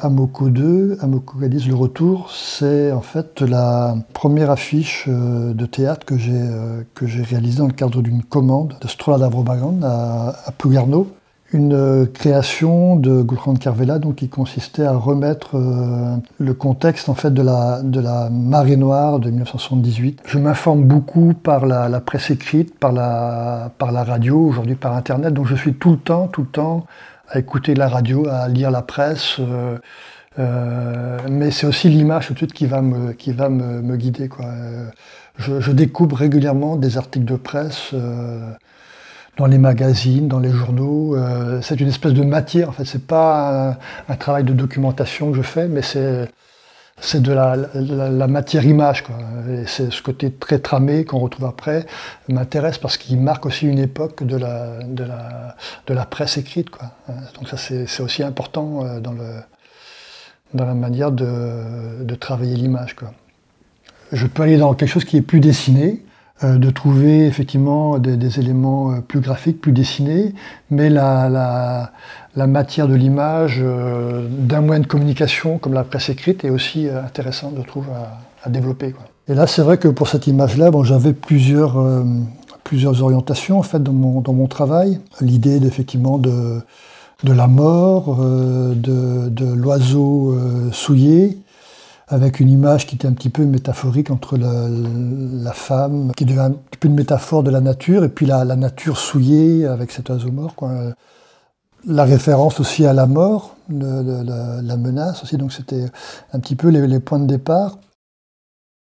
Amoko 2, Amoko Cadiz, le retour, c'est en fait la première affiche euh, de théâtre que j'ai euh, que j'ai réalisée dans le cadre d'une commande de Strola d'Avrobagan à, à. Une euh, création de Gulran Carvela donc, qui consistait à remettre le contexte en fait, de, la, marée noire de 1978. Je m'informe beaucoup par la, la, presse écrite, par la, par la radio, aujourd'hui par Internet, donc je suis tout le temps, tout le temps à écouter la radio, à lire la presse. Euh, euh, mais c'est aussi l'image tout de suite qui va me, qui va me, me guider. Quoi. Je, je, découvre régulièrement des articles de presse euh, dans les magazines, dans les journaux. Euh, c'est une espèce de matière. En fait, c'est pas un, travail de documentation que je fais, mais c'est c'est de la, la, la, matière image. Quoi. Et c'est ce côté très tramé qu'on retrouve après m'intéresse parce qu'il marque aussi une époque de la, de la, de la presse écrite. Quoi. Donc ça c'est aussi important euh, dans, le, dans la manière de, de travailler l'image. Je peux aller dans quelque chose qui est plus dessiné, de trouver effectivement des, des, éléments euh, plus graphiques, plus dessinés, mais la, la, la matière de l'image euh, d'un moyen de communication comme la presse écrite est aussi euh, intéressante, je trouve, à, à développer. Quoi. Et là, c'est vrai que pour cette image-là, bon, j'avais plusieurs, euh, plusieurs orientations en fait dans mon, dans mon travail. L'idée effectivement de, de la mort, de, de l'oiseau souillé, avec une image qui était un petit peu métaphorique entre la, femme, qui devient un petit peu une métaphore de la nature, et puis la, nature souillée avec cet oiseau mort. Quoi. La référence aussi à la mort, la, menace aussi, donc c'était un petit peu les points de départ.